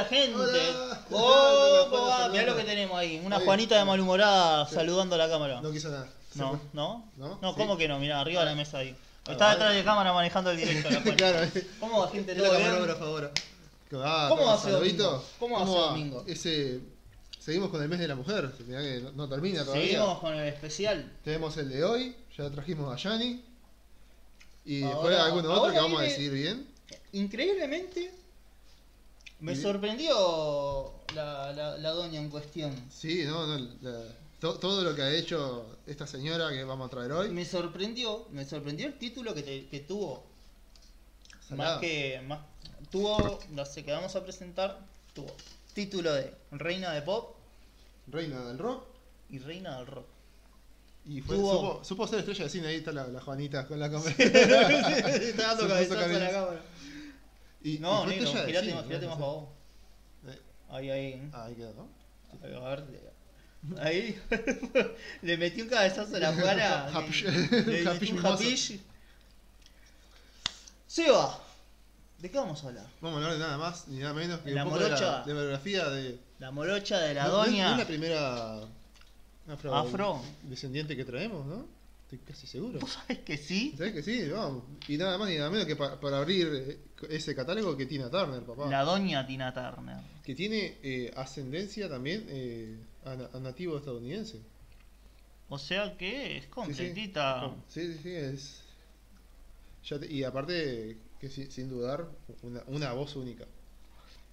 Hola gente. Hola. Oh, Hola, hola, mirá lo que tenemos ahí. Una. Juanita de malhumorada saludando a la cámara. No quiso nada. No, no, ¿No? no, ¿Sí? ¿cómo que no? Mirá, arriba de la mesa ahí. Está detrás de cámara manejando el directo la claro. ¿Cómo va gente? La ¿Todo bien? camarógrafa ahora. Ah, ¿Cómo va ser domingo? ¿Cómo va ser domingo? Ese... Seguimos con el mes de la mujer. Mirá que no, no termina todavía. Seguimos con el especial. Tenemos el de hoy. Ya trajimos a Yani. Y después alguno otro que vamos a decidir bien. Increíblemente, me sorprendió la, la, la doña en cuestión. Sí, no, no. la- to- todo lo que ha hecho esta señora que vamos a traer hoy. Me sorprendió, me sorprendió el título que, te- que tuvo. Salada. Más que. Más, tuvo, no sé, que vamos a presentar, tuvo título de Reina de Pop Reina del rock. y Reina del Rock. Y fue, supo, supo ser estrella de cine. Ahí está la, Juanita con la cámara. Está dando cabezazo a la cámara. Y, No, y de girate más, girate más para vos. Eh, Ahí, ahí. Ah, ahí quedó, ¿no? Ahí, a ver. Ahí. Le metí un cabezazo a la Juana. Japish. le- Le metí Japish un japish. Seba, ¿de qué vamos a hablar? Vamos a hablar de nada más ni nada menos que La un poco de morocha. la, de la biografía de. La morocha de la no- doña. no es la primera afro, Afro. descendiente que traemos, ¿no? Estoy casi seguro. ¿Vos sabés que sí? ¿Sabes que sí? Vamos. Y nada más ni nada menos que pa- para abrir eh, ese catálogo que Tina Turner, papá. La doña Tina Turner. Que tiene eh, ascendencia también eh, a, na- a nativo estadounidense. O sea que es completita. Sí, sí, sí, es. ya te- y aparte, que si- sin dudar, una, una voz única.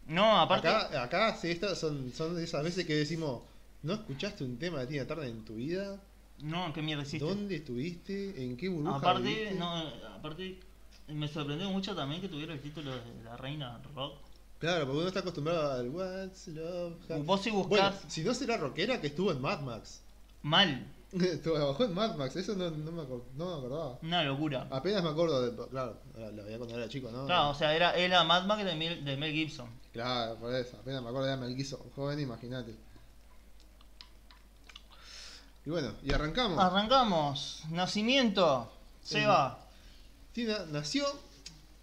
No, aparte. Acá, acá sí, estas son, son esas veces que decimos, ¿no escuchaste un tema de Tina Turner en tu vida? No, qué mierda hiciste. ¿Dónde estuviste? ¿En qué burbuja Aparte, viviste? no, aparte, me sorprendió mucho también que tuviera el título de la reina rock. Claro, porque uno está acostumbrado al What's Love. Have-" Vos si Bueno, buscás si no será rockera que estuvo en Mad Max. mal, Trabajó en Mad Max, eso no, no, me, no me acordaba. una locura. Apenas me acuerdo de. Claro, la la veía cuando era chico, ¿no? Claro, o sea, era, era Mad Max de Mel, de Mel Gibson. Claro, por eso. Apenas me acuerdo de Mel Gibson, joven, imagínate. Y bueno, y arrancamos. Arrancamos. Nacimiento. Seba. Tina nació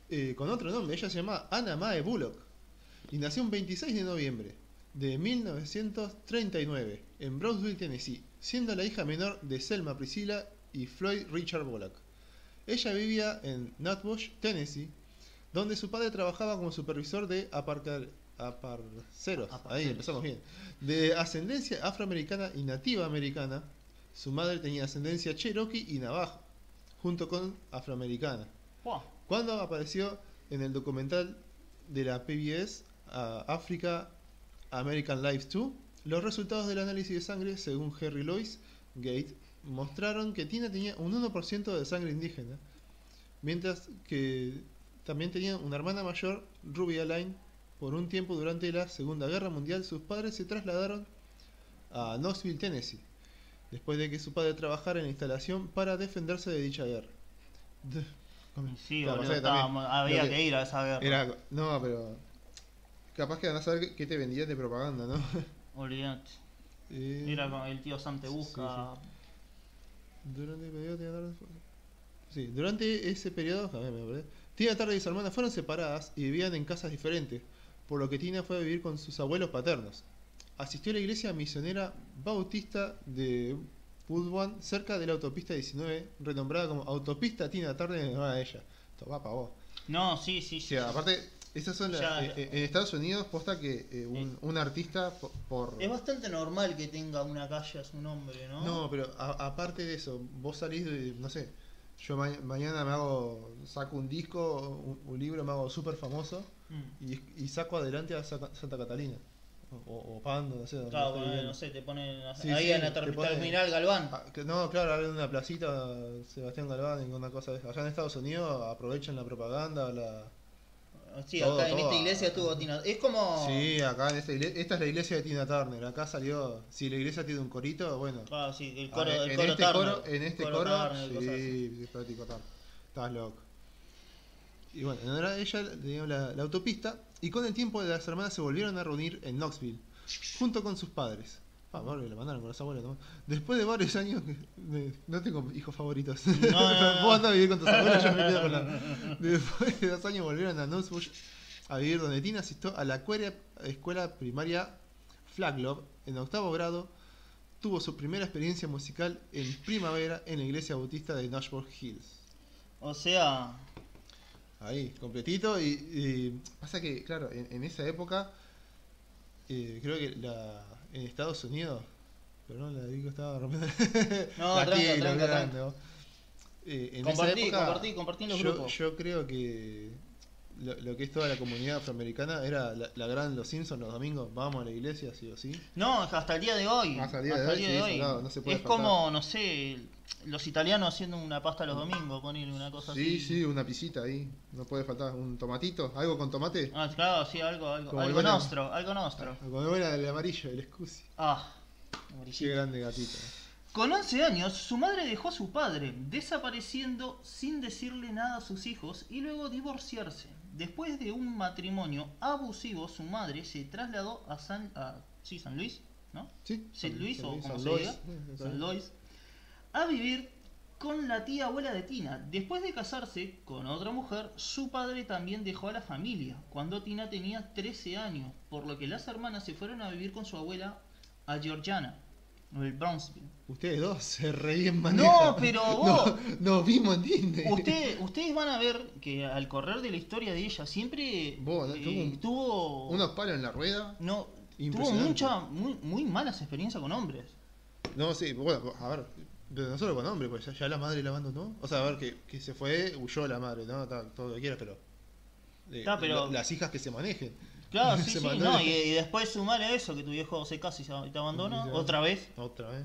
eh, con otro nombre, ella se llama Anna Mae Bullock. Y nació un 26 de noviembre de 1939 en Brownsville, Tennessee, siendo la hija menor de Selma Priscilla y Floyd Richard Bullock. Ella vivía en Nutbush, Tennessee, donde su padre trabajaba como supervisor de aparcar, aparceros. Ahí empezamos bien. De ascendencia afroamericana y nativa americana, su madre tenía ascendencia cherokee y navajo, junto con afroamericana. Cuando apareció en el documental de la PBS Africa American Life 2, los resultados del análisis de sangre, según Harry Lois Gate, mostraron que Tina tenía un 1% de sangre indígena, mientras que también tenía una hermana mayor, Ruby Line. Por un tiempo durante la Segunda Guerra Mundial, sus padres se trasladaron a Knoxville, Tennessee, después de que su padre trabajara en la instalación para defenderse de dicha guerra. Sí, Claro, boludo, también había que- que ir a esa guerra. Era, no, pero capaz que van a saber qué te vendían de propaganda, ¿no? Olvidate. Eh, Era el tío Sam te sí, busca. Durante el periodo Tina Sí, durante ese periodo, a ver, me acordé, Tina Turner y su hermana fueron separadas y vivían en casas diferentes, por lo que Tina fue a vivir con sus abuelos paternos. Asistió a la iglesia misionera bautista de Woodwan, cerca de la autopista 19, renombrada como Autopista Tina Turner en honor a ella. Esto va para vos. No, sí, sí, O sí. sea, aparte, esas son las. Ya, eh, eh, en Estados Unidos, posta que eh, un, un artista po- por. Es bastante normal que tenga una calle a su nombre, ¿no? No, pero a- aparte de eso, vos salís de, no sé, yo ma- mañana me hago, saco un disco, un, un libro, me hago súper famoso Mm. y, y saco adelante a Sa- Santa Catalina. O, o Pando, no sé. donde Claro, bueno, no sé, te ponen Sí, ahí sí, en la ter- terminal Galván. Ah, que- no, claro, en una placita, Sebastián Galván, en una cosa de. Allá en Estados Unidos aprovechan la propaganda, la... Sí, todo, acá en todo. esta iglesia estuvo Tina. Es como. Sí, acá en esta iglesia, esta es la iglesia de Tina Turner, acá salió, si la iglesia tiene un corito, bueno, Ah, sí, el coro, Ah, el en, coro este Turner, coro, en este coro, Turner, sí, sí, práctico Turner. Estás loco. Y bueno, en a ella teníamos la, la autopista y con el tiempo las hermanas se volvieron a reunir en Knoxville, junto con sus padres. Ah, Barbie le mandaron con los abuelos nomás. Después de varios años, no tengo hijos favoritos. no, no. Vos andás a vivir con tus abuelos, yo me quedo con la. Después de dos años volvieron a Knoxville, a vivir donde Tina asistió a la escuela- escuela primaria Flaglove en octavo grado. Tuvo su primera experiencia musical en primavera en la iglesia bautista de Nashville Hills. O sea, Ahí, completito. Y, y pasa que, claro, en, en esa época, eh, creo que la, en Estados Unidos, perdón, la Vico estaba rompiendo. No, la tranca, quiero, tranca, grande, tranca. Eh, en Compartí, esa época, compartí, compartí en los yo, grupos. yo creo que lo, lo que es toda la comunidad afroamericana era la, la gran Los Simpsons los domingos, vamos a la iglesia, sí o sí. no, hasta el día de hoy. Hasta el día de hoy, sí, salado, no se puede es faltar. como, no sé, los italianos haciendo una pasta los domingos, ponerle una cosa Sí, así. sí, una pisita ahí, no puede faltar. Un tomatito, algo con tomate. Ah, claro, sí, algo, algo, Como algo nostro, algo nostro. Como era el amarillo, el scusi. Ah, Qué amarillito. grande gatito. Con 11 años, su madre dejó a su padre, desapareciendo sin decirle nada a sus hijos y luego divorciarse. Después de un matrimonio abusivo, su madre se trasladó a San, a, sí, San Luis, ¿no? Sí, San Luis o como San se diga, San Luis, a vivir con la tía abuela de Tina. Después de casarse con otra mujer, su padre también dejó a la familia cuando Tina tenía 13 años, por lo que las hermanas se fueron a vivir con su abuela a Georgiana, el Brownsville. Ustedes dos se re bien manejan. No, pero vos- No, nos vimos en Disney. Usted, ustedes van a ver que al correr de la historia de ella siempre Vos, eh, Tuvo un- tuvo Unos palos en la rueda. no tuvo mucha muy, muy malas experiencias con hombres. No, sí, bueno, a ver. pero No solo con hombre, pues ya, ya la madre la abandonó. O sea, a ver, que, que se fue, huyó la madre, ¿no? Todo lo que quieras, pero. eh, Está, pero- la- las hijas que se manejen. Claro, sí, sí, no, y, y después sumarle eso, que tu viejo se casa y te abandona, otra vez, Otra vez.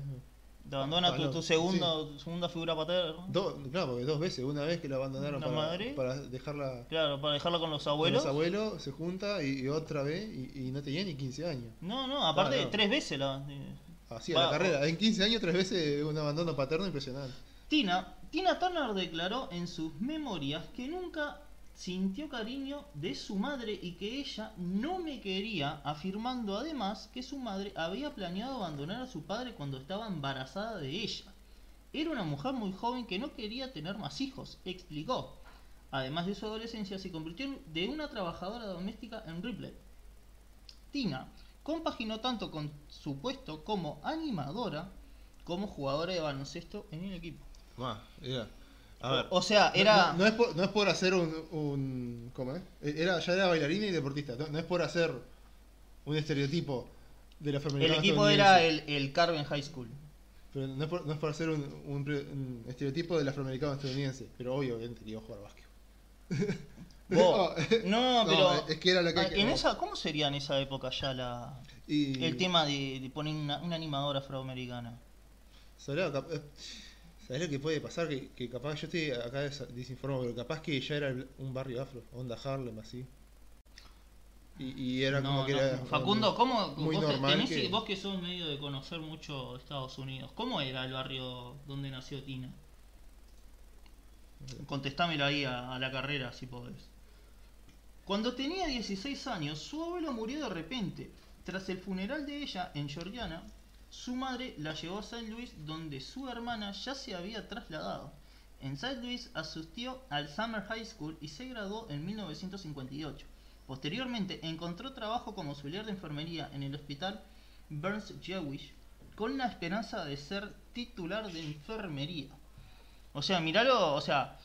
te abandona tu, Claro, tu segundo, segunda figura paterna. Do- claro, porque dos veces. Una vez que la abandonaron ¿La para, madre? para dejarla Claro, para dejarla con los con abuelos. los abuelos, se junta y, y otra vez y, y no tenía ni 15 años. No, no, aparte Claro. tres veces la... eh, Así, Va, a la carrera. En 15 años, tres veces un abandono paterno impresionante. Tina, Tina Turner declaró en sus memorias que nunca sintió cariño de su madre y que ella no me quería, afirmando además que su madre había planeado abandonar a su padre cuando estaba embarazada de ella. Era una mujer muy joven que no quería tener más hijos, explicó. Además de su adolescencia, se convirtió de una trabajadora doméstica en Ripley. Tina compaginó tanto con su puesto como animadora como jugadora de baloncesto en el equipo. A ver. O, sea, No- era. No, no es por, no es por hacer un, un. ¿Cómo es? Era, ya era bailarina y deportista. No, no es por hacer un estereotipo de la el afroamericana equipo era el, el Carven High School. Pero no es por, no es por hacer un, un un estereotipo del afroamericano estadounidense. Pero obviamente quería jugar básquet. Vos- no, pero. es que era lo que. en esa, ¿Cómo sería en esa época ya la, y, el tema de, de poner una, una animadora afroamericana? Eh, ¿Sabés lo que puede pasar? Que, que capaz, yo estoy acá des- desinformado, pero capaz que ya era un barrio afro, onda Harlem, así. Y, y era No, como que no, era. Facundo, ¿cómo muy vos, normal tenés- que- vos que sos medio de conocer mucho Estados Unidos, ¿cómo era el barrio donde nació Tina? Contestámelo ahí a, a la carrera si podés. Cuando tenía 16 años, su abuelo murió de repente. Tras el funeral de ella en Georgiana, su madre la llevó a St. Louis donde su hermana ya se había trasladado. En St. Louis asistió al Summer High School y se graduó en 1958. Posteriormente encontró trabajo como auxiliar de enfermería en el hospital Burns Jewish con la esperanza de ser titular de enfermería. O sea, miralo, o sea,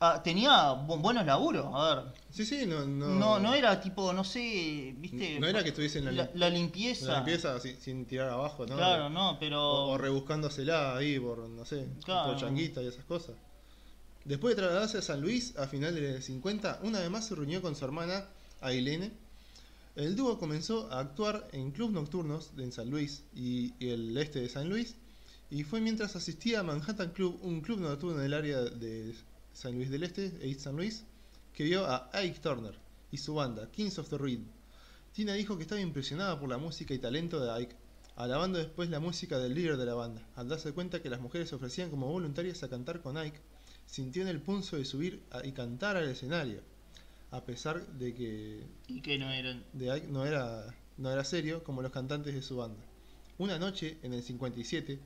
ah, tenía bu- buenos laburos, a ver. Sí, sí, no. No, No, no era tipo, no sé, viste. No era que estuviese en la, la, la limpieza. la limpieza sin, sin tirar abajo, ¿no? Claro, no, pero. O, o rebuscándosela ahí por, no sé, Claro. por changuita y esas cosas. Después de trasladarse a San Luis a finales de los 50, una vez más se reunió con su hermana Ailene. El dúo comenzó a actuar en clubes nocturnos de en San Luis y, y el este de San Luis. Y fue mientras asistía a Manhattan Club, un club nocturno en el área de San Luis del Este, East San Luis, que vio a Ike Turner y su banda, Kings of the Rhythm. Tina dijo que estaba impresionada por la música y talento de Ike, alabando después la música del líder de la banda. Al darse cuenta que las mujeres se ofrecían como voluntarias a cantar con Ike, sintió en el pulso de subir a- y cantar al escenario, a pesar de que Y que no eran. de Ike no era, no era serio como los cantantes de su banda. Una noche, en el 57,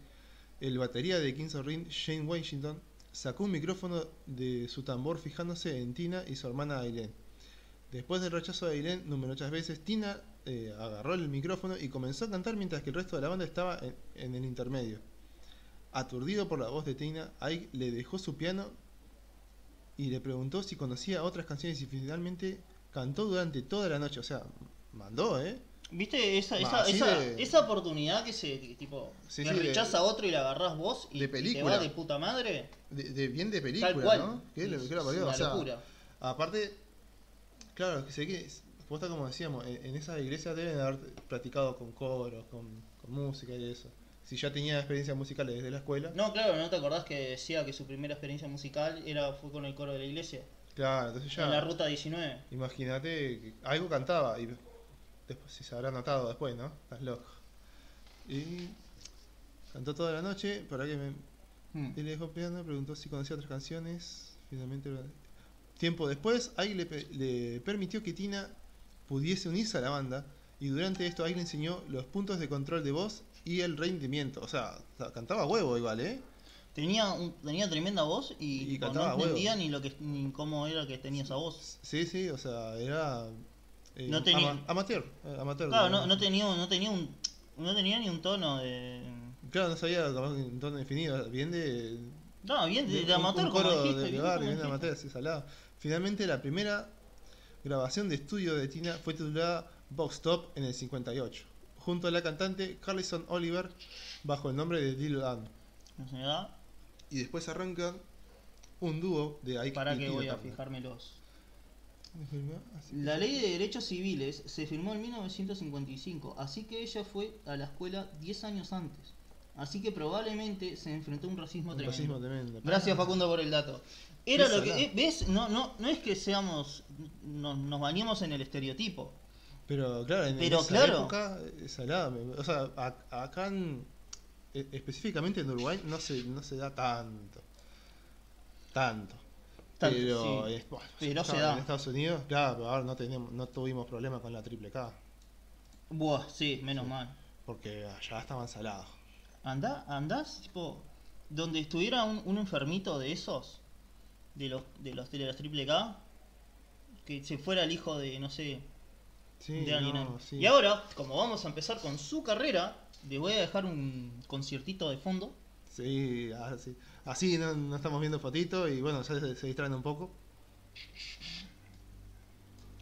el batería de Kings of Ring, Shane Washington, sacó un micrófono de su tambor fijándose en Tina y su hermana Aileen. Después del rechazo de Irene numerosas veces, Tina eh, agarró el micrófono y comenzó a cantar mientras que el resto de la banda estaba en, en el intermedio. Aturdido por la voz de Tina, Ike le dejó su piano y le preguntó si conocía otras canciones y finalmente cantó durante toda la noche. O sea, mandó, ¿eh? ¿Viste esa, esa, esa, de- esa oportunidad que se que tipo Sí, que sí, de- rechaza a otro y la agarrás vos y de y te película. va de puta madre? De, bien de película, Tal cual. ¿no? ¿Qué, Es- lo- qué es una O sea, locura. Aparte, claro, que sé que, posta como decíamos, en, en esas iglesias deben haber practicado con coros, con, con música y eso. Si ya tenía experiencia musical desde la escuela, No, claro, ¿no te acordás que decía que su primera experiencia musical era fue con el coro de la iglesia? claro, entonces ya, En la ruta 19. imagínate que algo cantaba y después si se habrá notado después, ¿no? Estás loco. Y cantó toda la noche, para que me, Mm. Él le dejó piano, preguntó si conocía otras canciones. Finalmente, tiempo después, Ike le, pe- le permitió que Tina pudiese unirse a la banda. Y durante esto, Ike le enseñó los puntos de control de voz y el rendimiento. O sea, cantaba huevo igual, ¿eh? Tenía, un- tenía tremenda voz y, Y cantaba no a huevo. entendía ni lo que ni cómo era que tenía esa voz. Sí, sí, o sea, era. Eh, No tenía- ama- amateur. eh, amateur Claro, como- no, no tenía no tenía un no tenía ni un tono de Claro, no sabía un tono definido. Bien de. No, bien de, de amateur un como coro dijiste, de, de bien barrio, como bien dijiste. amateur, sí, salado. Finalmente, la primera grabación de estudio de Tina fue titulada Box Top en el 58, junto a la cantante Carlison Oliver, bajo el nombre de. O sea, Y después arranca un dúo de Ike para y que Tina voy a Turner. fijármelos. La ley de derechos civiles se firmó en 1955, así que ella fue a la escuela 10 años antes. Así que probablemente se enfrentó a un racismo Un tremendo. racismo tremendo. Gracias Facundo por el dato. Era lo que eh, ves, no no no es que seamos no- nos bañemos en el estereotipo. Pero claro, en, Pero esa claro. época, salada, o sea, acá en- e- específicamente en Uruguay no se, no se da tanto. Tanto. Tanto, pero sí. es- bueno, Pero se en da. Estados Unidos, claro, pero ahora no, tenemos, no tuvimos problema con la triple K. Buah, sí, menos mal. Porque allá estaban salados. Andá, andás, tipo, donde estuviera un, un enfermito de esos, de los de los de las triple K, que se fuera el hijo de, no sé, Sí, de alguien. no, sí. Y ahora, como vamos a empezar con su carrera, le voy a dejar un conciertito de fondo. Sí, así, así no, no estamos viendo fotitos y bueno, ya se, se distraen un poco.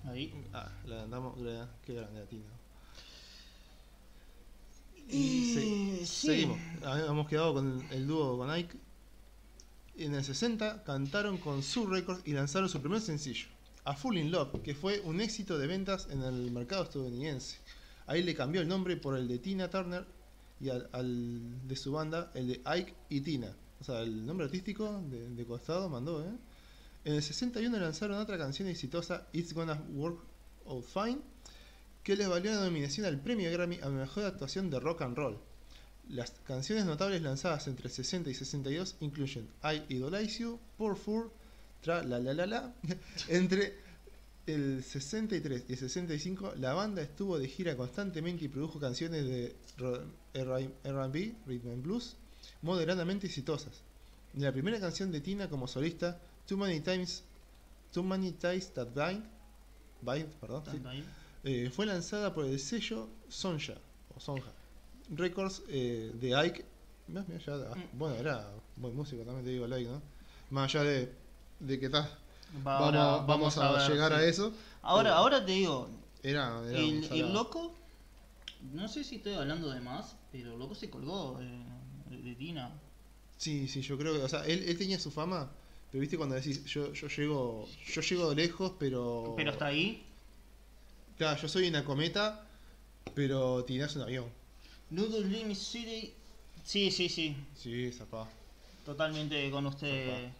Ahí. Ah, la andamos, qué grande la Tina. Y Se- sí. Seguimos. Habíamos quedado con el dúo con Ike. En el 60 cantaron con Su Records y lanzaron su primer sencillo, A Full in Love, que fue un éxito de ventas en el mercado estadounidense. Ahí le cambió el nombre por el de Tina Turner y al, al de su banda el de Ike y Tina. O sea, el nombre artístico de, costado mandó, ¿eh? En el 61 lanzaron otra canción exitosa, It's Gonna Work Out Fine, que les valió la nominación al premio Grammy a mejor actuación de rock and roll. Las canciones notables lanzadas entre 60 y 62 incluyen I Idolize You, Poor Fool, Tra La La La La. entre el 63 y el 65 la banda estuvo de gira constantemente y produjo canciones de R&B, Rhythm and Blues, moderadamente exitosas. La primera canción de Tina como solista, Too Many Times, Too Many Ties That Bind, Bind, perdón, sí, eh, fue lanzada por el sello Sonja o Sonja Records eh, de Ike. Mirá, mirá, ya- ah, Mm. bueno, era buen músico también te digo el Ike, ¿no? Más allá de, de que está, Va, vamos, a, ver, llegar sí. a eso. Ahora, ahora te digo, Era, el, loco, no sé si estoy hablando de más, pero el loco se colgó eh, de, Tina. Sí, sí, yo creo que, o sea, él, él tenía su fama, pero viste cuando decís, yo, yo llego, yo llego lejos, pero. Pero hasta ahí, Claro, yo soy una cometa, pero tirás un avión. Noodle Limit City, sí, sí, sí, Sí, zapá. totalmente con usted.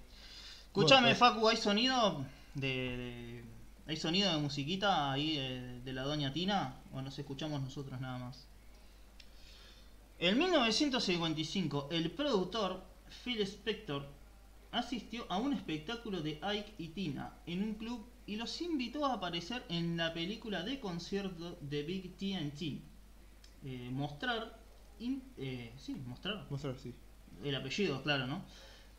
Escúchame, Bueno, Facu, hay sonido de, de- hay sonido de musiquita ahí de, de la doña Tina, o nos escuchamos nosotros nada más. En 1955, el productor Phil Spector asistió a un espectáculo de Ike y Tina en un club y los invitó a aparecer en la película de concierto de Big TNT. Eh, mostrar, in- eh, sí, mostrar Mostrar, sí. el apellido, claro, ¿no?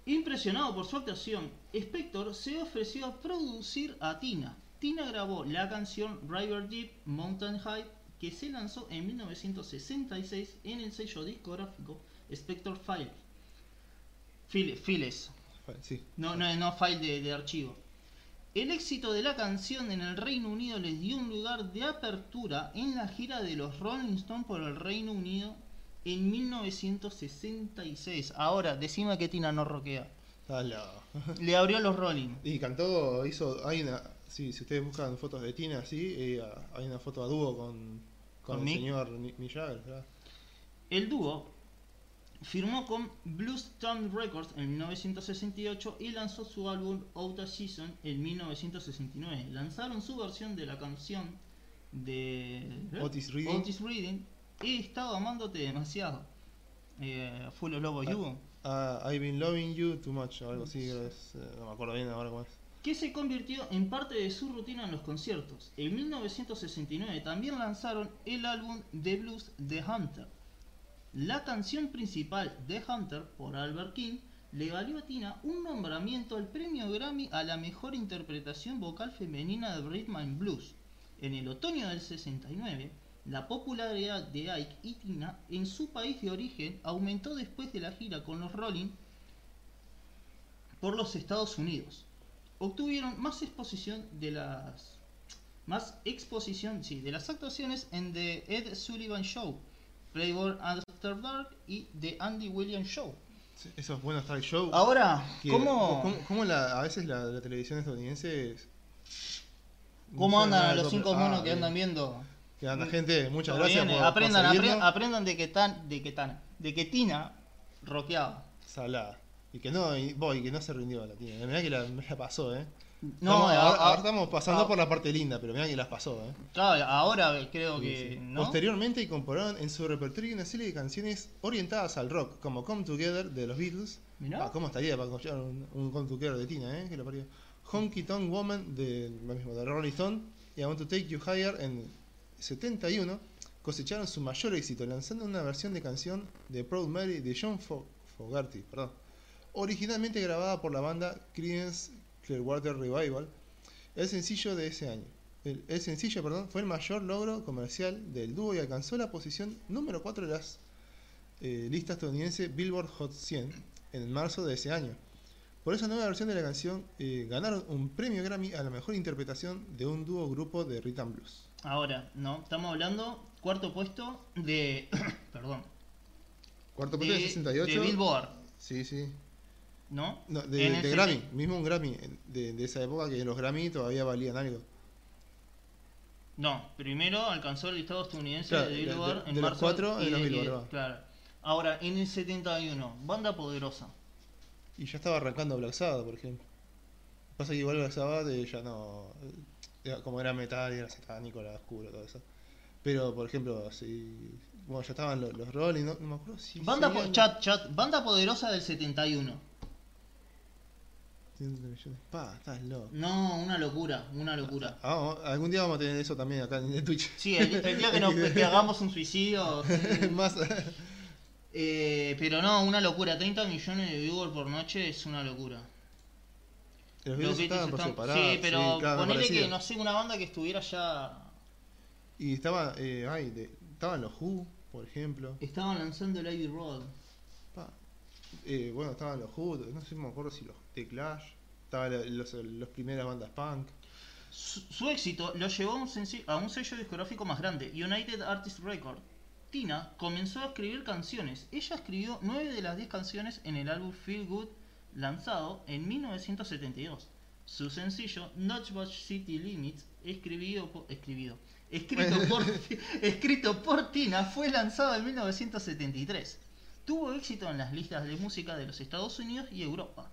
Impresionado por su actuación, Spector se ofreció a producir a Tina, Tina grabó la canción River Deep Mountain High que se lanzó en 1966 en el sello discográfico Spector File. File- Files, Sí. no, no, no file de, de archivo. El éxito de la canción en el Reino Unido les dio un lugar de apertura en la gira de los Rolling Stones por el Reino Unido en 1966. Ahora, decime que Tina no roquea. Le abrió los Rolling. Y cantó, hizo, hay una, sí, si ustedes buscan fotos de Tina, sí, eh, hay una foto a dúo con, con, ¿Con el señor Mick Jagger, ¿verdad? El dúo firmó con Blues Town Records en 1968 y lanzó su álbum Out of Season en 1969. Lanzaron su versión de la canción de ¿eh? Otis Reading. Otis Reading, He estado amándote demasiado. Eh, Love of Ah. You. Ah, I've been loving you too much, algo así, es, eh, no me acuerdo bien ahora cómo es. Que se convirtió en parte de su rutina en los conciertos. En 1969 también lanzaron el álbum The Blues The Hunter. La canción principal The Hunter por Albert King le valió a Tina un nombramiento al premio Grammy a la mejor interpretación vocal femenina de rhythm and blues. En el otoño del 69, la popularidad de Ike y Tina en su país de origen aumentó después de la gira con los Rolling por los Estados Unidos. Obtuvieron más exposición de las más exposición, sí, de las actuaciones en The Ed Sullivan Show, Playboy After Dark y The Andy Williams Show. Sí, Esos buenos talk show. Ahora, que- ¿cómo, cómo, cómo la, a veces la, la televisión estadounidense es- cómo no andan los cinco monos ah, que andan viendo? Que anda gente, muchas Todo gracias bien, por, aprendan, por aprendan de que tan, de que tan, de que Tina rockeaba. Salada. Y que no, y, boy, que no se rindió la tía. Mirá que la, la pasó, eh. No, Estamos- a- ahora, a- ahora estamos pasando a- por la parte linda, pero mirá que las pasó, eh. claro, ahora creo que sí. no. Posteriormente incorporaron en su repertorio una serie de canciones orientadas al rock, como Come Together de los Beatles. Mirá. Ah, ¿Cómo estaría para escuchar un, un Come Together de Tina, eh? Que lo parió. Honky Tonk Woman de, lo mismo, de Rolling Stone y I Want to Take You Higher en 71 cosecharon su mayor éxito lanzando una versión de canción de Proud Mary de John Fo- Fogerty, perdón, originalmente grabada por la banda Creedence Clearwater Revival. El sencillo de ese año. El, el sencillo, perdón, fue el mayor logro comercial del dúo y alcanzó la posición número 4 de las eh, listas estadounidenses Billboard Hot 100 en marzo de ese año. Por esa nueva versión de la canción eh, ganaron un premio Grammy a la mejor interpretación de un dúo grupo de rhythm blues. Ahora, no, estamos hablando cuarto puesto de perdón, Cuarto de, puesto de 68. de Billboard, Sí, sí. ¿No? No, de, Grammy, mismo un Grammy de, de esa época que los Grammy todavía valían algo. No, primero alcanzó el listado estadounidense Claro, de Billboard en de los marzo. cuatro los de- y- Billboard. Claro. Ahora, en el 71, banda poderosa. Y ya estaba arrancando Black Sabbath, por ejemplo. Pasa que igual Black Sabbath eh, ya no. eh, Como era metal, era satánico, era oscuro, todo eso. Pero, por ejemplo, si. Bueno, ya estaban los, los Rolling, no, no me acuerdo si. Banda, po- chat, chat, banda poderosa del 71. 100 millones. Pa, estás loco. No, una locura, una locura. Ah, vamos- algún día vamos a tener eso también acá en el Twitch. Sí, el, el día que, nos, que hagamos un suicidio. sí. Más. Eh, pero no, una locura. 30 millones de viewers por noche es una locura. Los Beatles estaban por están- separado. Sí, pero claro, me ponele que, no sé, una banda que estuviera ya... Y estaba, eh, ay, de- estaban los Who, por ejemplo. Estaban lanzando el Abbey Road. Eh, bueno, estaban los Who, no sé, me acuerdo si los The Clash. Estaban la- los, los primeras bandas punk. Su, su éxito lo llevó a un, a un sello discográfico más grande, United Artists Record. Tina comenzó a escribir canciones. Ella escribió 9 de las 10 canciones en el álbum Feel Good lanzado en 1972. Su sencillo Not Much City Limits, escribido por, escribido, escrito, por, escrito por Tina, fue lanzado en 1973. Tuvo éxito en las listas de música de los Estados Unidos y Europa.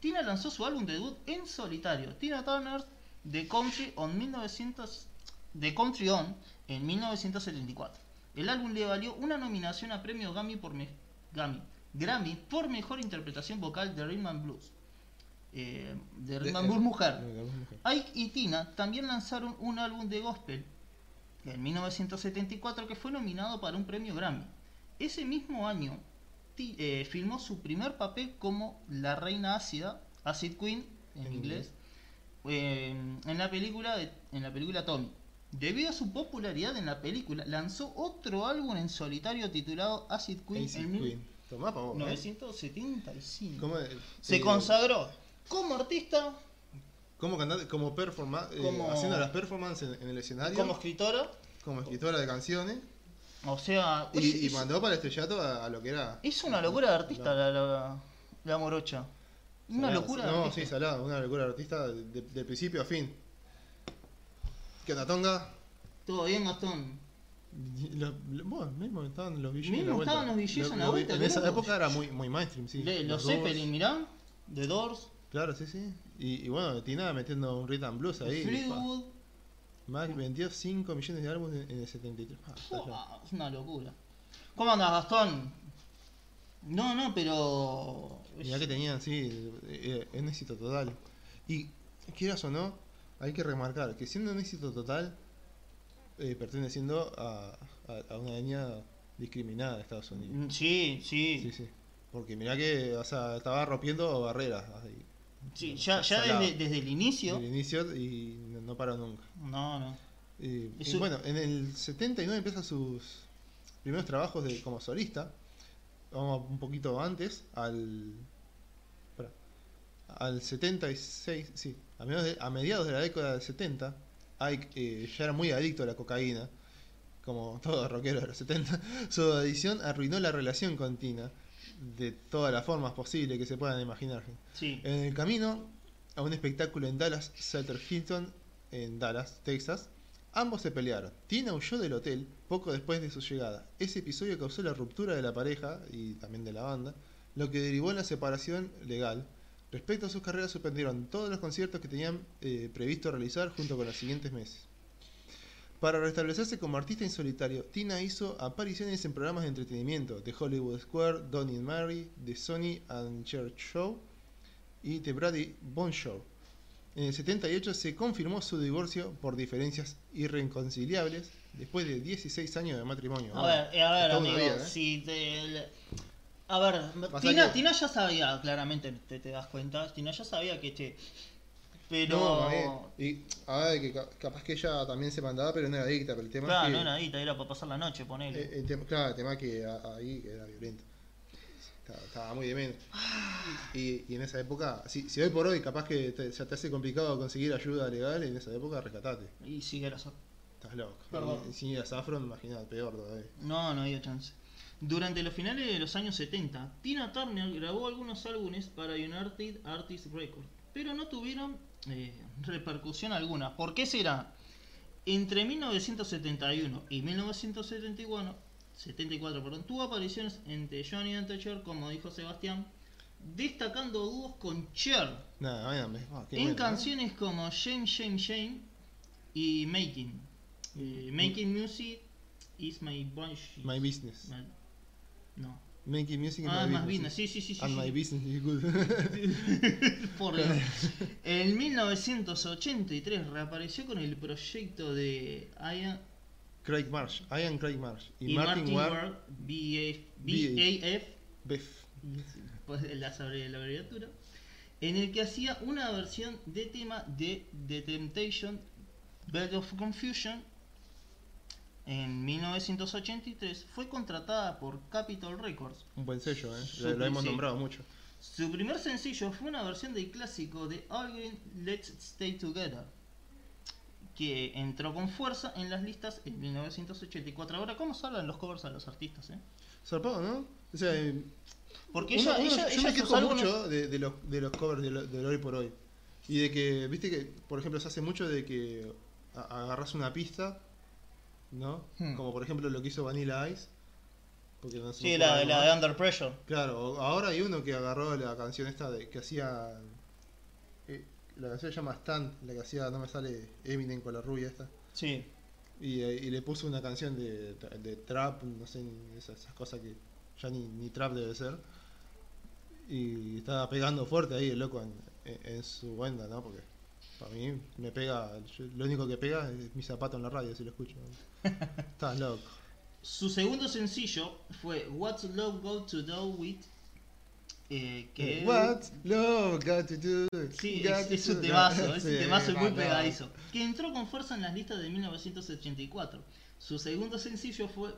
Tina lanzó su álbum debut en solitario, Tina Turner The Country on 1900 The Country On en 1974. El álbum le valió una nominación a premio Grammy por, me- Grammy, Grammy por mejor interpretación vocal de Rhythm and Blues. Eh, de Rhythm and Blues Mujer. Ike y Tina también lanzaron un álbum de gospel en 1974 que fue nominado para un premio Grammy. Ese mismo año eh, filmó su primer papel como la reina ácida, Acid Queen en En inglés, eh, en la película de- en la película Tommy. Debido a su popularidad en la película, lanzó otro álbum en solitario titulado Acid Queen Acid en Queen. Tomá vos, ¿eh? 1975. ¿Cómo, Se eh, consagró como artista, como cantante, como eh, Como- haciendo las performances en, en el escenario, como como, escritora, escritora de canciones, o sea, y, es, y es- mandó para el estrellato a, a lo que era. es una locura de artista la, la, la morocha. Una Salada, locura de No, artista. sí, salada, una locura de artista de, de- de principio a fin. ¿Qué onda, Tonga? Todo bien, Gastón. Lo- lo- bueno, mismo estaban los billetes Mismo en la estaban los billetes Lo- en la lo- vuelta, En esa loco. época era muy, muy mainstream, sí. Le- los Doors, Zeppelin, mirá, The Doors, Claro, sí, sí. Y, y bueno, Tina metiendo un rhythm and blues ahí. Fleetwood. Mac vendió 5 millones de álbumes en, el 73. Pa, está claro. Fua, es una locura. ¿Cómo andas, Gastón? No, no, pero. Mirá que tenían, sí, eh, un éxito total. Y quieras o no, hay que remarcar que siendo un éxito total, eh, perteneciendo a, a, a una etnia discriminada de Estados Unidos. Mm, Sí, sí. Sí, sí. Porque mirá que, o sea, estaba rompiendo barreras ahí, Sí, ya, desde, desde el inicio. desde el inicio y no, no paró nunca. No, no. Y su- bueno, en el 79 empieza sus primeros trabajos de, como solista. Vamos un poquito antes, al. espera, al 76, sí, a mediados, de, a mediados de la década del 70, Ike eh, ya era muy adicto a la cocaína, como todo rockero de los 70. Su adicción arruinó la relación con Tina de todas las formas posibles que se puedan imaginar. Sí. En el camino a un espectáculo en Dallas, Sutter Hilton, en Dallas, Texas, ambos se pelearon. Tina huyó del hotel poco después de su llegada. Ese episodio causó la ruptura de la pareja y también de la banda, lo que derivó en la separación legal. Respecto a sus carreras, suspendieron todos los conciertos que tenían eh, previsto realizar junto con los siguientes meses. Para restablecerse como artista en solitario, Tina hizo apariciones en programas de entretenimiento The Hollywood Square, Donny and Mary, The Sony and Cher Show y The Brady Bone Show. En el 78 se confirmó su divorcio por diferencias irreconciliables después de 16 años de matrimonio. A ver, eh, a ver, amigo, vida, ¿eh? si te... A ver, Tina, Tina ya sabía, claramente, te, te das cuenta, Tina ya sabía que che... Pero... No. Y a ver, que ca- capaz que ella también se mandaba, pero no era adicta. Pero el tema claro, es que, no era adicta, era para pasar la noche, ponele. eh, el tema- claro, el tema es que a- ahí era violento. Estaba, estaba muy demente. Y, y en esa época, si, si hoy por hoy capaz que te, se te hace complicado conseguir ayuda legal, en esa época rescatate. Y si era eso. Estás loco. Perdón. Y, si eras afro, imagínate, peor todavía. No, no había chance. Durante los finales de los años 70, Tina Turner grabó algunos álbumes para United Artists Records, pero no tuvieron eh, repercusión alguna. ¿Por qué será? Entre 1971 y 1974, 74, perdón, tuvo apariciones entre Johnny and Cher, como dijo Sebastián, destacando dúos con Cher qué en canciones como Shame, Shame, Shame y Making. Eh, making Music is my. My business. No. Making music is Ah, my más business. business. Sí, sí, sí. sí, And sí. my business is good. Por Dios. En 1983 reapareció con el proyecto de Ian Craig Marsh. Ian Craig Marsh. Y, y Martin, Martin Ward. BAF, pues la sobre la abreviatura, en el que hacía una versión de tema de The Temptation, Bed of Confusion. En 1983 fue contratada por Capitol Records. Un buen sello, ¿eh? Su- Lo, hemos nombrado mucho. Su primer sencillo fue una versión del clásico de All Let's Stay Together, que entró con fuerza en las listas en 1984. Ahora, ¿cómo salen los covers a los artistas? Eh? Zarpado, ¿no? O sea, eh, Porque uno- ella, uno- ella, yo ella me sus quejo álbumes- mucho de, de los, de los covers de lo, de hoy por hoy. Y de que, viste que, por ejemplo, se hace mucho de que agarras una pista, ¿no? Hmm. Como por ejemplo lo que hizo Vanilla Ice. Porque no se Sí, la, la de Under Pressure. Claro, ahora hay uno que agarró la canción esta de que hacía. eh, la canción se llama Stand, la que hacía, no me sale Eminem con la rubia esta. Sí. Y, eh, y le puso una canción de, de trap, no sé, ni esas, esas cosas que ya ni, ni trap debe ser. Y estaba pegando fuerte ahí el loco en, en- en su banda, ¿no? Porque para mí me pega, yo- lo único que pega es mi zapato en la radio si lo escucho. Estás loco. Su segundo sencillo fue What's Love Go to Do With, eh, que What's love got to do? Sí, Got es, es un temazo, es un temazo muy pegadizo. Que entró con fuerza en las listas de 1984. Su segundo sencillo fue.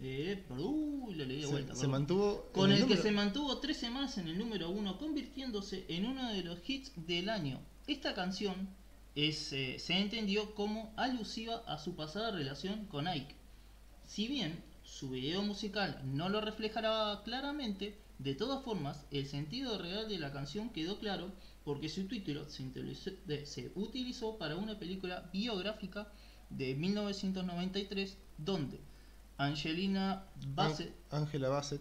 Eh, lo leí de Se, vuelta. se mantuvo. Con el, que número- se mantuvo tres semanas en el número uno, convirtiéndose en uno de los hits del año. Esta canción es, eh, se entendió como alusiva a su pasada relación con Ike. Si bien su video musical no lo reflejará claramente, de todas formas, el sentido real de la canción quedó claro porque su título se, utilizó- de- se utilizó para una película biográfica de 1993 donde Angelina Bassett An- Angela Bassett.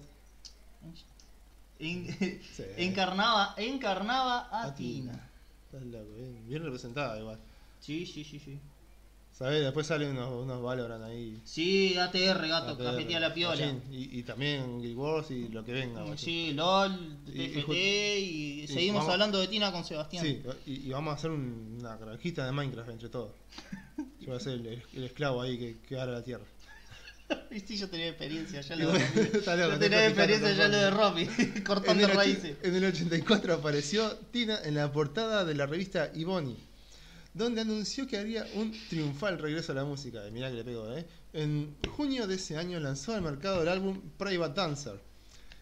en- Sí. encarnaba, encarnaba a, A Tina. Tina. Estás loco, bien, bien representada igual. Sí, sí, sí, sí. ¿Sabes? Después salen unos, unos Valorant ahí. Sí, ATR, gato, ATR, cafetea la piola. Y, y también Guild Wars y lo que venga. Sí, LOL, TFT y, y seguimos vamos- hablando de Tina con Sebastián. Sí, y, y vamos a hacer un- una granjita de Minecraft entre todos. Yo voy a ser el, el esclavo ahí que, que la tierra. Y sí, yo tenía experiencia, ya lo de Yo tenía experiencia ya lo de Romy. En cortando och- raíces. en el 84 apareció Tina en la portada de la revista Iboni, donde anunció que haría un triunfal regreso a la música. Mirá que le pegó, ¿eh? En junio de ese año lanzó al mercado el álbum Private Dancer.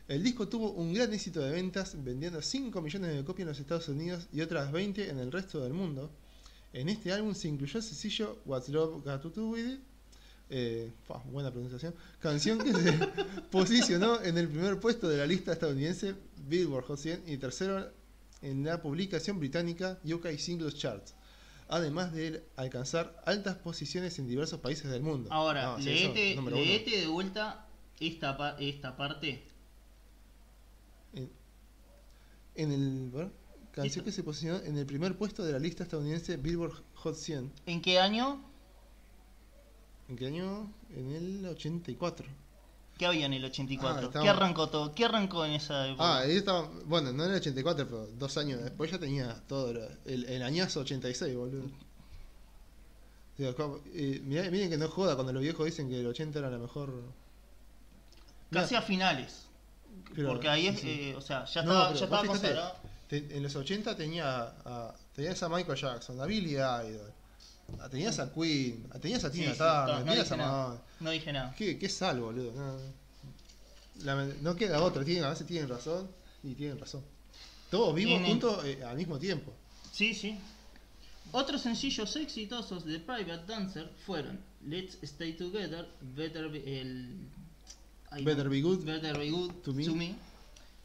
El disco tuvo un gran éxito de ventas, vendiendo 5 millones de copias en los Estados Unidos y otras 20 en el resto del mundo. En este álbum se incluyó el sencillo What's Love Got to Do With It, eh, buena pronunciación, canción que se posicionó en el primer puesto de la lista estadounidense Billboard Hot 100 y tercero en la publicación británica UK Singles Charts, además de alcanzar altas posiciones en diversos países del mundo. Ahora, No, eso, leete, de vuelta esta, esta parte. En, en el canción Esto. que se posicionó en el primer puesto de la lista estadounidense Billboard Hot 100. ¿En qué año? ¿En qué año? En el 84. ¿Qué había en el 84? Ah, ¿Qué arrancó todo? ¿Qué arrancó en esa época? Ah, ahí estaba, bueno, no en el 84, pero dos años después ya tenía todo lo- el, el añazo 86, boludo. O sea, como- eh, mirá- miren que no joda cuando los viejos dicen que el 80 era la mejor. Mirá, Casi a finales. pero- porque ahí es, sí, eh, o sea, ya estaba, ya estaba fíjate, te- en los 80 tenía a, tenías a Michael Jackson, a Billy Idol, tenías a Queen, tenías a Tina sí, Turner, no, no tenías dije a nada. Madonna. No dije nada. ¿Qué, qué sal, boludo? No, La- no queda otra, tienen, a veces tienen razón y tienen razón. Todos vivos Tienen- juntos eh, al mismo tiempo. Sí, sí. Otros sencillos exitosos de Private Dancer fueron Let's Stay Together, Better Be, el, ay, Better Be Good, Better Be Good To Me.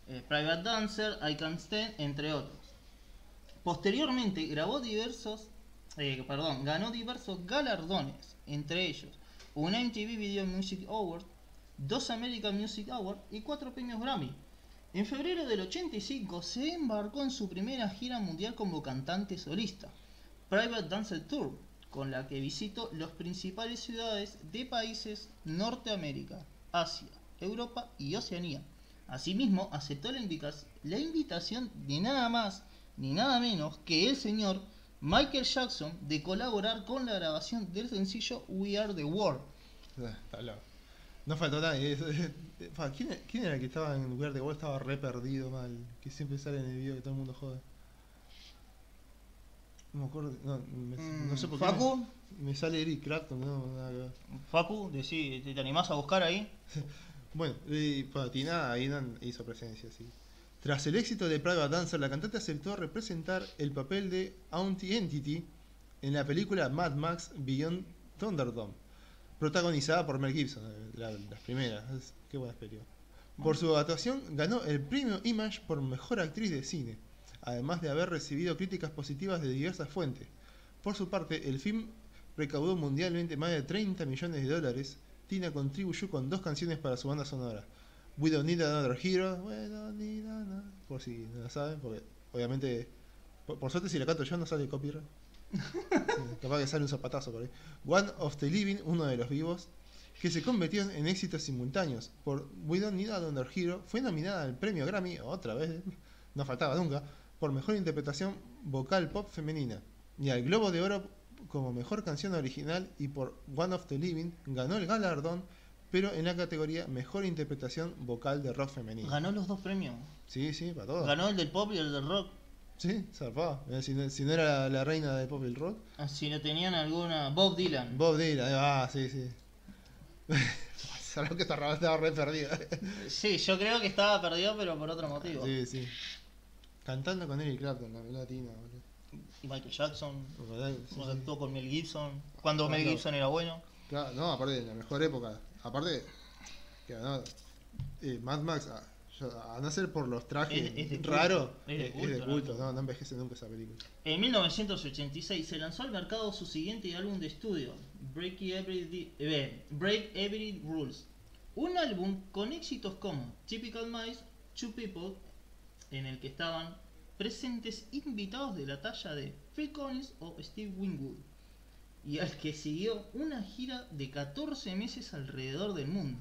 eh, Private Dancer, I Can Stand, entre otros. Posteriormente grabó diversos, eh, perdón, ganó diversos galardones, entre ellos un MTV Video Music Award, dos American Music Awards y cuatro premios Grammy. En febrero del 85 se embarcó en su primera gira mundial como cantante solista, Private Dancer Tour, con la que visitó las principales ciudades de países Norteamérica, Asia, Europa y Oceanía. Asimismo, aceptó la invitación de nada más ni nada menos que el señor Michael Jackson de colaborar con la grabación del sencillo We Are the World. Ah. No faltó nadie. ¿Quién, quién era el que estaba en lugar de Wall? Estaba re perdido mal. Que siempre sale en el video que todo el mundo jode. No me acuerdo. No, me- no sé por qué. Facu, Me, me sale Eric Clapton, no, nada que ver. Facu, decí, ¿te, animás a buscar ahí? Bueno, y para Tina ahí hizo presencia, sí. Tras el éxito de Private Dancer, la cantante aceptó representar el papel de Auntie Entity en la película Mad Max Beyond Thunderdome, protagonizada por Mel Gibson, eh, la- las primeras. Es- qué buena película. Por su actuación ganó el premio Image por mejor actriz de cine, además de haber recibido críticas positivas de diversas fuentes. Por su parte, el film recaudó mundialmente más de 30 millones de dólares. Tina contribuyó con dos canciones para su banda sonora. We Don't Need Another Hero. We don't need another- Por si no la saben, porque obviamente, por, por suerte si la canto yo no sale copyright. Capaz que sale un zapatazo por ahí. One of the Living, uno de los vivos, que se convirtió en éxitos simultáneos. Por We Don't Need Another Hero fue nominada al premio Grammy, otra vez, no faltaba nunca, por mejor interpretación vocal pop femenina. Y al Globo de Oro como mejor canción original y por One of the Living ganó el galardón pero en la categoría Mejor Interpretación Vocal de Rock Femenino. Ganó los dos premios. Sí, sí, para todo. Ganó el del pop y el del rock. Sí, zarpado. Eh, Si no, si no era la reina del pop y el rock. Ah, Si no tenían alguna. Bob Dylan. Bob Dylan, ah, sí, sí. Sabes que estaba, estaba re perdido. Sí, yo creo que estaba perdido, pero por otro motivo. Sí, sí. Cantando con Eric Clapton, la latina, boludo. Y Michael Jackson. Cuando sí. actuó con Mel Gibson. Cuando Mel Gibson era bueno. Claro, no, aparte de la mejor época. Aparte, que no, eh, Mad Max, a, yo- a no ser por los trajes Es- es de culto, raros, es de culto, ¿no? culto, no, no envejece nunca esa película. En 1986 se lanzó al mercado su siguiente álbum de estudio, Break Every, Di- eh, Break Every Rules. Un álbum con éxitos como Typical Mice, Two People, en el que estaban presentes invitados de la talla de Phil Collins o Steve Winwood, y al que siguió una gira de 14 meses alrededor del mundo.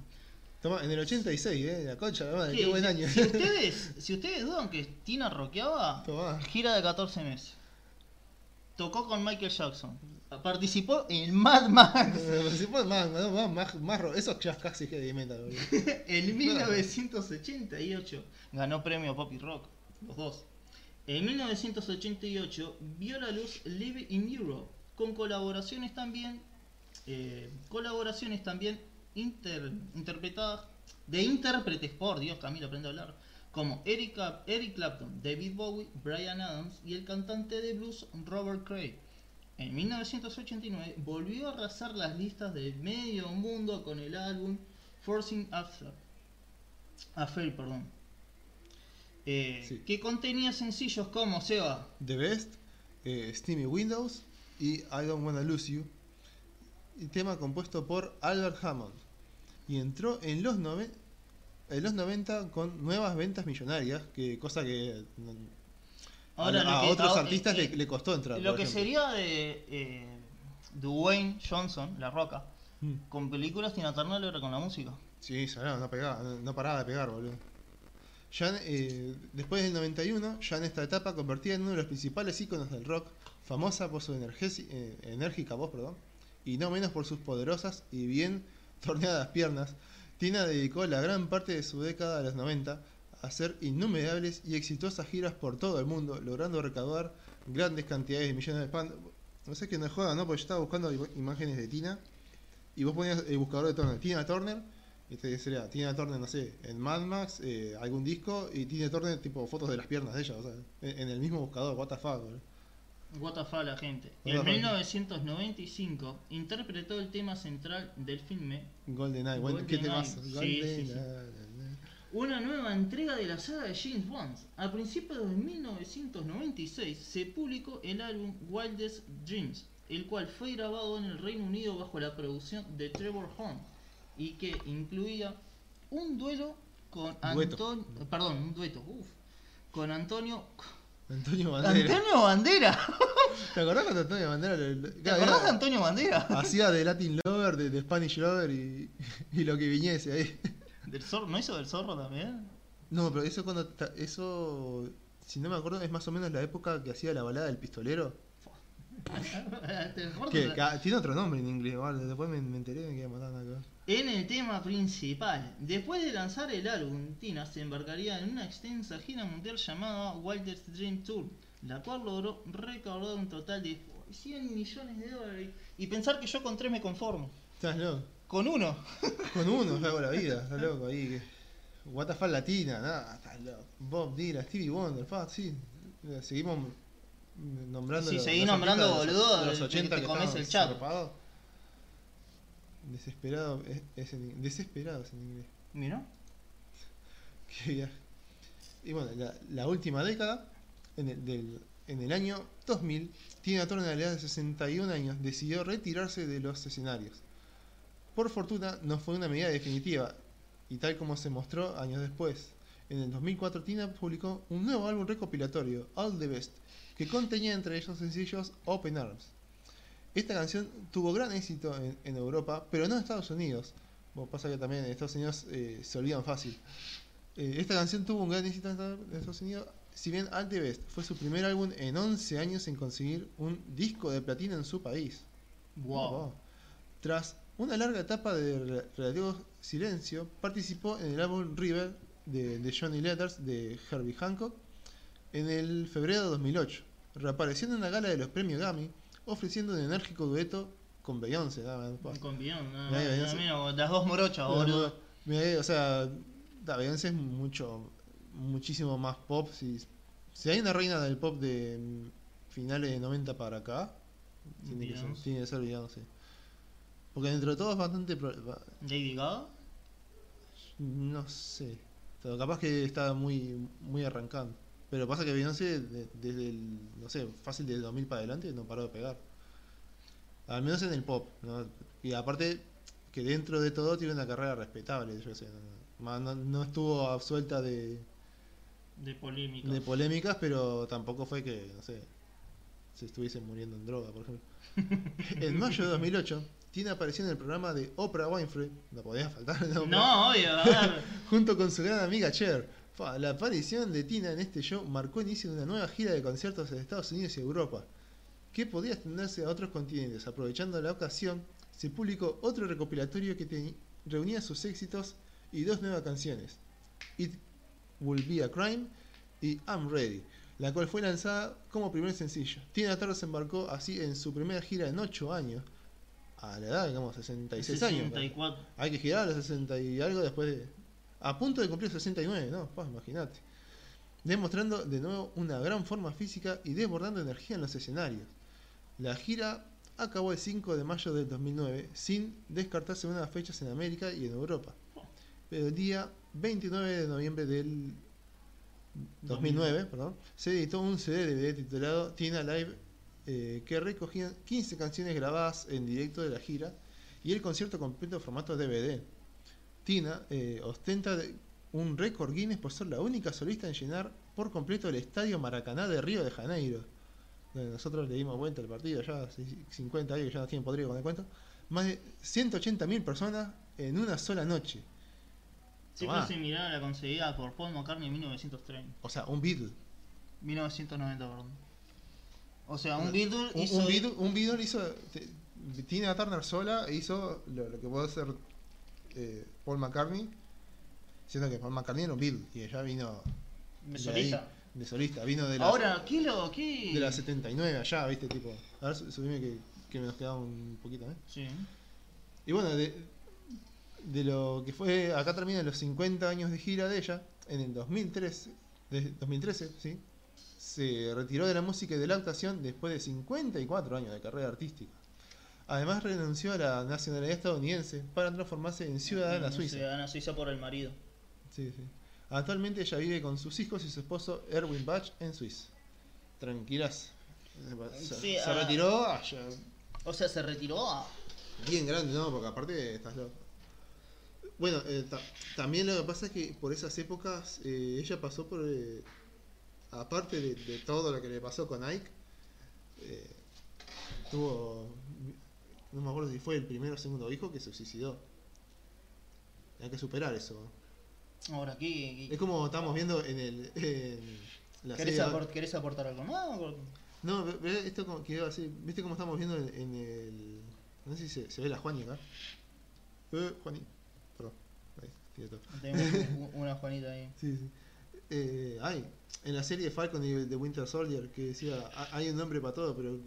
Toma, en el 86, eh, la concha, la madre, qué, buen año. Si ustedes, si ustedes dudan que Tina rockeaba, Tomá. gira de 14 meses. Tocó con Michael Jackson. Participó en Mad Max Eh, si puede, más, más, más, más, más eso ya casi heavy metal, en 1988. Ganó premio Pop y Rock, los dos. En 1988 vio la luz Live in Europe, con colaboraciones también, eh, colaboraciones también inter- interpretadas de intérpretes, por Dios, Camilo, aprende a hablar, como Eric, Eric Clapton, David Bowie, Brian Adams y el cantante de blues Robert Cray. En 1989 volvió a arrasar las listas de medio mundo con el álbum Forcing After. Affair, perdón. Eh, Sí. Que contenía sencillos como Seba. The Best, eh, Steamy Windows y I Don't Wanna Lose You. Tema compuesto por Albert Hammond. Y entró en los, nove- en los 90 con nuevas ventas millonarias, que cosa que a, que- otros artistas eh, le, le costó entrar. Lo que ejemplo. sería de eh, Dwayne Johnson, La Roca, Mm. con películas Tina Turner era con la música. Sí, sonaba, no, pegaba, no, no paraba de pegar, boludo. Ya en- eh, después del 91, ya en esta etapa convertida en uno de los principales íconos del rock, famosa por su eh, enérgica voz, perdón, y no menos por sus poderosas y bien torneadas piernas, Tina dedicó la gran parte de su década a los 90 a hacer innumerables y exitosas giras por todo el mundo, logrando recaudar grandes cantidades de millones de pan. No sé qué no joda, ¿no? Porque yo estaba buscando im- imágenes de Tina y vos ponías el buscador de Turner, Tina Turner, y te sería Tina Turner, no sé, en Mad Max, eh, algún disco, y Tina Turner, tipo fotos de las piernas de ella, o sea, en, el mismo buscador, what the fuck. What the fuck, la gente. En fuck. 1995 interpretó el tema central del filme Golden Eye, Golden ¿qué Eye, sí, Golden sí. Una nueva entrega de la saga de James Bond. A principios de 1996 se publicó el álbum Wildest Dreams, el cual fue grabado en el Reino Unido bajo la producción de Trevor Horn y que incluía un duelo con. Antonio, perdón, un dueto, uf, con Antonio Antonio Bandera. Antonio Bandera. ¿Te acordás cuando Antonio Bandera le- ¿Te acordás de Antonio Bandera? hacía de Latin Lover, de, de Spanish Lover y, y lo que viniese ahí? Del zorro, ¿no hizo del zorro también? No, pero eso cuando eso si no me acuerdo es más o menos la época que hacía la balada del pistolero. Tiene otro nombre en inglés, vale, después me, me enteré de que mataban acá. En el tema principal, después de lanzar el álbum, Tina se embarcaría en una extensa gira mundial llamada Wildest Dream Tour, la cual logró recaudar un total de 100 millones de dólares. Y pensar que yo con tres me conformo. Estás loco. Con uno. Con uno hago la vida, estás loco ahí. Que... What the fuck latina, nada, estás loco. Bob Dylan, Stevie Wonder, fuck, sí. Seguimos nombrando. Sí, los- seguí los nombrando, boludo, los de- de 80 que te comes el zarpados. Desesperado, es, es en, desesperado es en inglés. ¿Mira? Qué viaje. Y bueno, la, la última década, en el, del- en el año 2000, Tina Turner a la edad de 61 años decidió retirarse de los escenarios. Por fortuna, no fue una medida definitiva, y tal como se mostró años después. En el 2004, Tina publicó un nuevo álbum recopilatorio, All the Best, que contenía entre ellos sencillos Open Arms. Esta canción tuvo gran éxito en, en Europa, pero no en Estados Unidos. Bueno, pasa que también en Estados Unidos eh, se olvidan fácil. Eh, esta canción tuvo un gran éxito en Estados- Unidos, si bien All the Best fue su primer álbum en 11 años en conseguir un disco de platino en su país. Wow. Tras una larga etapa de re- relativo silencio, participó en el álbum River de, de Johnny Letters de Herbie Hancock en el febrero de 2008, reapareciendo en una gala de los premios Grammy, ofreciendo un enérgico dueto con Beyoncé. nada más. Con Beyoncé. las dos morochas, boludo. O sea, Beyoncé es mucho, muchísimo más pop. Si, si hay una reina del pop de mm, finales de 90 para acá, tiene que, ser, Beyoncé. tiene que ser Beyoncé. Porque dentro de todo es bastante... Lady Gaga. No sé. Pero capaz que está muy, muy arrancando. Pero pasa que Beyoncé, de- desde el, no sé, fácil del 2000 para adelante, no paró de pegar. Al menos en el pop. ¿no? Y aparte, que dentro de todo tiene una carrera respetable. Yo sé, no, no- no estuvo absuelta de, De polémica. de polémicas, pero tampoco fue que, no sé, se estuviesen muriendo en droga, por ejemplo. en mayo de 2008, Tina apareció en el programa de Oprah Winfrey. No podía faltar el nombre No, obvio, junto con su gran amiga Cher. La aparición de Tina en este show marcó el inicio de una nueva gira de conciertos en Estados Unidos y Europa, que podía extenderse a otros continentes. Aprovechando la ocasión, se publicó otro recopilatorio que reunía sus éxitos y dos nuevas canciones, It Will Be a Crime y I'm Ready, la cual fue lanzada como primer sencillo. Tina Turner se embarcó así en su primera gira en 8 años, a la edad, digamos, 66 años. 64. Hay que girar a los 60 y algo después de. A punto de cumplir 69, ¿no? Pues imagínate. Demostrando de nuevo una gran forma física y desbordando energía en los escenarios. La gira acabó el 5 de mayo del 2009, sin descartarse unas fechas en América y en Europa. Pero el día 29 de noviembre del 2009, perdón, se editó un CD titulado Tina Live, eh, que recogía 15 canciones grabadas en directo de la gira y el concierto completo en formato DVD. Tina eh, ostenta un récord Guinness por ser la única solista en llenar por completo el estadio Maracaná de Río de Janeiro. Donde nosotros le dimos vuelta al partido ya hace 50 años ya nos tienen podrido con el cuento. Más de 180.000 personas en una sola noche. Cifra Tomá. similar a la conseguida por Paul McCartney en 1930. O sea, un Beatle. 1990, perdón. O sea, un Beatle Un, hizo. un Beatle, un Beatle hizo. Tina Turner sola hizo lo, lo que puede hacer eh, Paul McCartney. Siendo que Paul McCartney era un Beatle y ella vino de solista. ahí, de solista. Vino de la, Ahora, ¿qué lo.? ¿Qué? de la 79 allá, viste, tipo. A ver, su- subime que, que me nos quedaba un poquito, ¿eh? Sí. Y bueno, de, de lo que fue. Acá terminan los 50 años de gira de ella. En el 2013, de- 2013 ¿sí? se retiró de la música y de la actuación después de 54 años de carrera artística. Además, renunció a la nacionalidad estadounidense para transformarse en ciudadana suiza. Ciudadana suiza por el marido. Sí, sí. Actualmente ella vive con sus hijos y su esposo Erwin Bach en Suiza. Tranquilas. Se, Sí, se ah. retiró allá, O sea, se retiró a. Bien grande, no, porque aparte estás loco. Bueno, eh, ta- también lo que pasa es que por esas épocas eh, ella pasó por. eh, aparte de, de todo lo que le pasó con Ike, tuvo. No me acuerdo si fue el primero o segundo hijo que se suicidó. Hay que superar eso. Ahora, ¿qué? Es como estamos viendo en el. En la ¿Querés, serie- querés aportar algo más? No, ve- ve esto como que iba así. ¿Viste cómo estamos viendo en, en el. No sé si se, se ve la Juani acá. Eh, Juani. Perdón. Ahí, todo. Tenemos una Juanita ahí. Sí, sí. Eh. En la serie Falcon y de Winter Soldier que decía: "Ha- hay un nombre para todo, pero.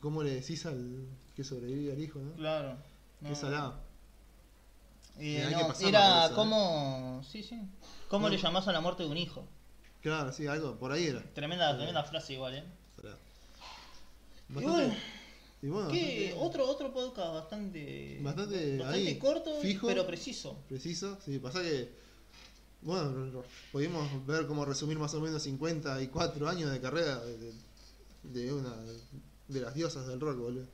¿Cómo le decís al que sobrevive al hijo, no? Claro. Qué salado. Eh, que no, era eso, ¿eh? como. Sí, sí. ¿Cómo No. le llamás a la muerte de un hijo? Claro, sí, algo. Por ahí era. Tremenda, tremenda frase igual, ¿eh? Y bueno, y bueno, ¿qué? bastante Otro, otro podcast bastante. Bastante bastante ahí, corto, fijo. pero preciso. preciso. Sí, pasa que. Bueno, pudimos ver cómo resumir más o menos 54 años de carrera de, de- de una de las diosas del rock, boludo.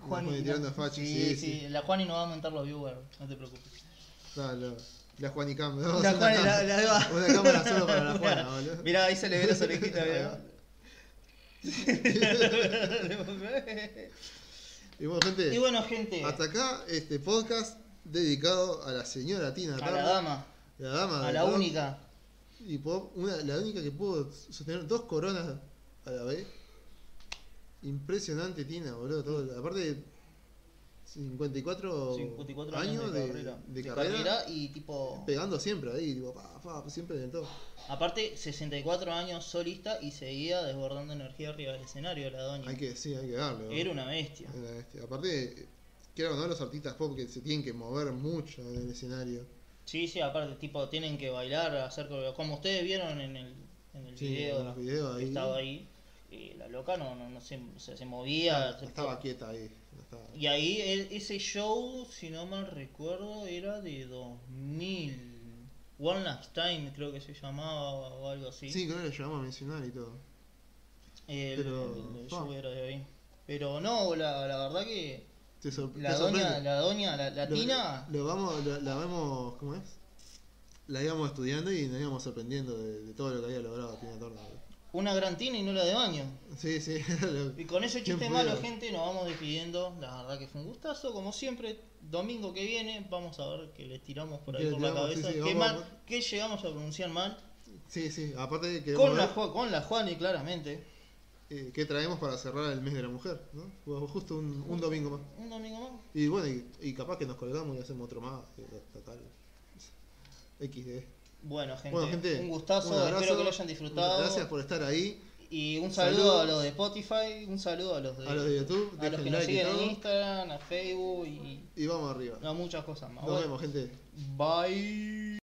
Juani, Juani tirando sí, sí. La Juani no va a aumentar los viewers, no te preocupes. Claro, la Juanicam. a La Juani, una, la, la, una cámara solo para la Juana, boludo. Mirá, ahí se le ve las orejitas, mirá. Y bueno, gente, y bueno, gente, hasta acá este podcast dedicado a la señora Tina a la Turner, dama, la dama a la única. Y una, la única que pudo sostener dos coronas a la vez. Impresionante Tina, boludo. Todo, aparte, 54, 54 años de, carrera. de De carrera, carrera y tipo. pegando siempre ahí, tipo, pa, pa, siempre en todo. Aparte, 64 años solista y seguía desbordando energía arriba del escenario la doña. Hay que, sí, hay que darle. Era una bestia. Era este. Aparte, quiero no los artistas pop que se tienen que mover mucho en el escenario. Sí, sí, aparte, tipo, tienen que bailar, hacer Como ustedes vieron en el, en el Sí, video, en ahí. estaba ahí, la loca no, no, no se, se, se movía. No se- estaba quieta ahí. estaba- Y ahí el- ese show, si no mal recuerdo, era de 2000. One Last Time creo que se llamaba o algo así. Sí, creo que lo llegamos a mencionar y todo. El, pero- el show era de ahí. Pero no, la, la verdad que la doña, la doña, la, la Lo- vamos, lo- la vemos, ¿cómo es? La íbamos estudiando y nos íbamos sorprendiendo de, de todo lo que había logrado Tina Turner. Una gran Tina y no la de baño. Sí, sí. lo- Y con ese ¿Quién chiste pudiera? malo, gente, nos vamos despidiendo. La verdad que fue un gustazo. Como siempre, domingo que viene, vamos a ver que les tiramos por ahí Que por la tiramos, cabeza. sí, sí, que, vamos a- mal, que llegamos a pronunciar mal. Sí, sí. Aparte de que Con la, con la Juani, claramente. eh, ¿qué traemos para cerrar el mes de la mujer? ¿no? Justo un, un domingo más. Un domingo más. Y bueno, y, y capaz que nos colgamos y hacemos otro más. eh, Total. XD. Bueno, gente, Bueno, gente, un gustazo. un abrazo, espero que lo hayan disfrutado. Gracias por estar ahí. Y un Saludos. saludo a los de Spotify, un saludo a los de, A los de YouTube, a los que nos like siguen en. Instagram, a Facebook y Y vamos arriba. a muchas cosas más. Nos Bueno, vemos, gente. Bye.